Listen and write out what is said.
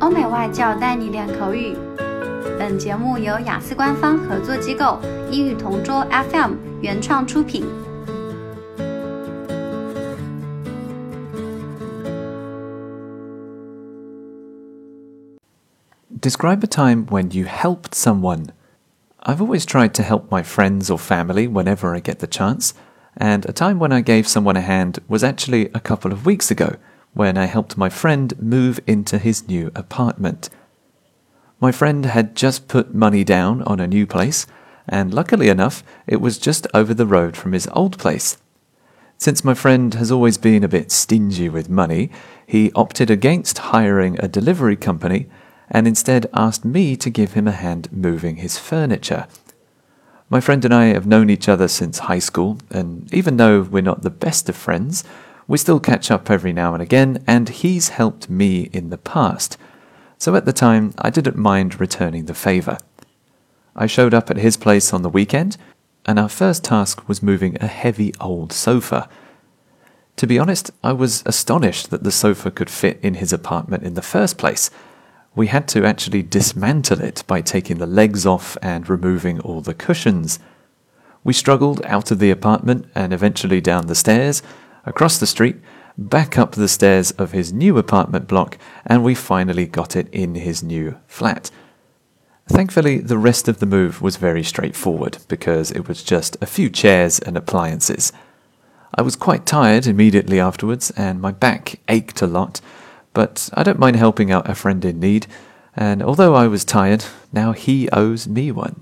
欧美外教带你练口语。本节目由雅思官方合作机构英语同桌 FM 原创出品。Describe a time when you helped someone. I've always tried to help my friends or family whenever I get the chance, and a time when I gave someone a hand was actually a couple of weeks ago when I helped my friend move into his new apartment. My friend had just put money down on a new place, and luckily enough, it was just over the road from his old place. Since my friend has always been a bit stingy with money, he opted against hiring a delivery company and instead asked me to give him a hand moving his furniture. My friend and I have known each other since high school, and even though we're not the best of friends, we still catch up every now and again, and he's helped me in the past. So at the time, I didn't mind returning the favour. I showed up at his place on the weekend, and our first task was moving a heavy old sofa. To be honest, I was astonished that the sofa could fit in his apartment in the first place. We had to actually dismantle it by taking the legs off and removing all the cushions. We struggled out of the apartment and eventually down the stairs, across the street, back up the stairs of his new apartment block, and we finally got it in his new flat. Thankfully, the rest of the move was very straightforward because it was just a few chairs and appliances. I was quite tired immediately afterwards, and my back ached a lot, but I don't mind helping out a friend in need, and although I was tired, now he owes me one.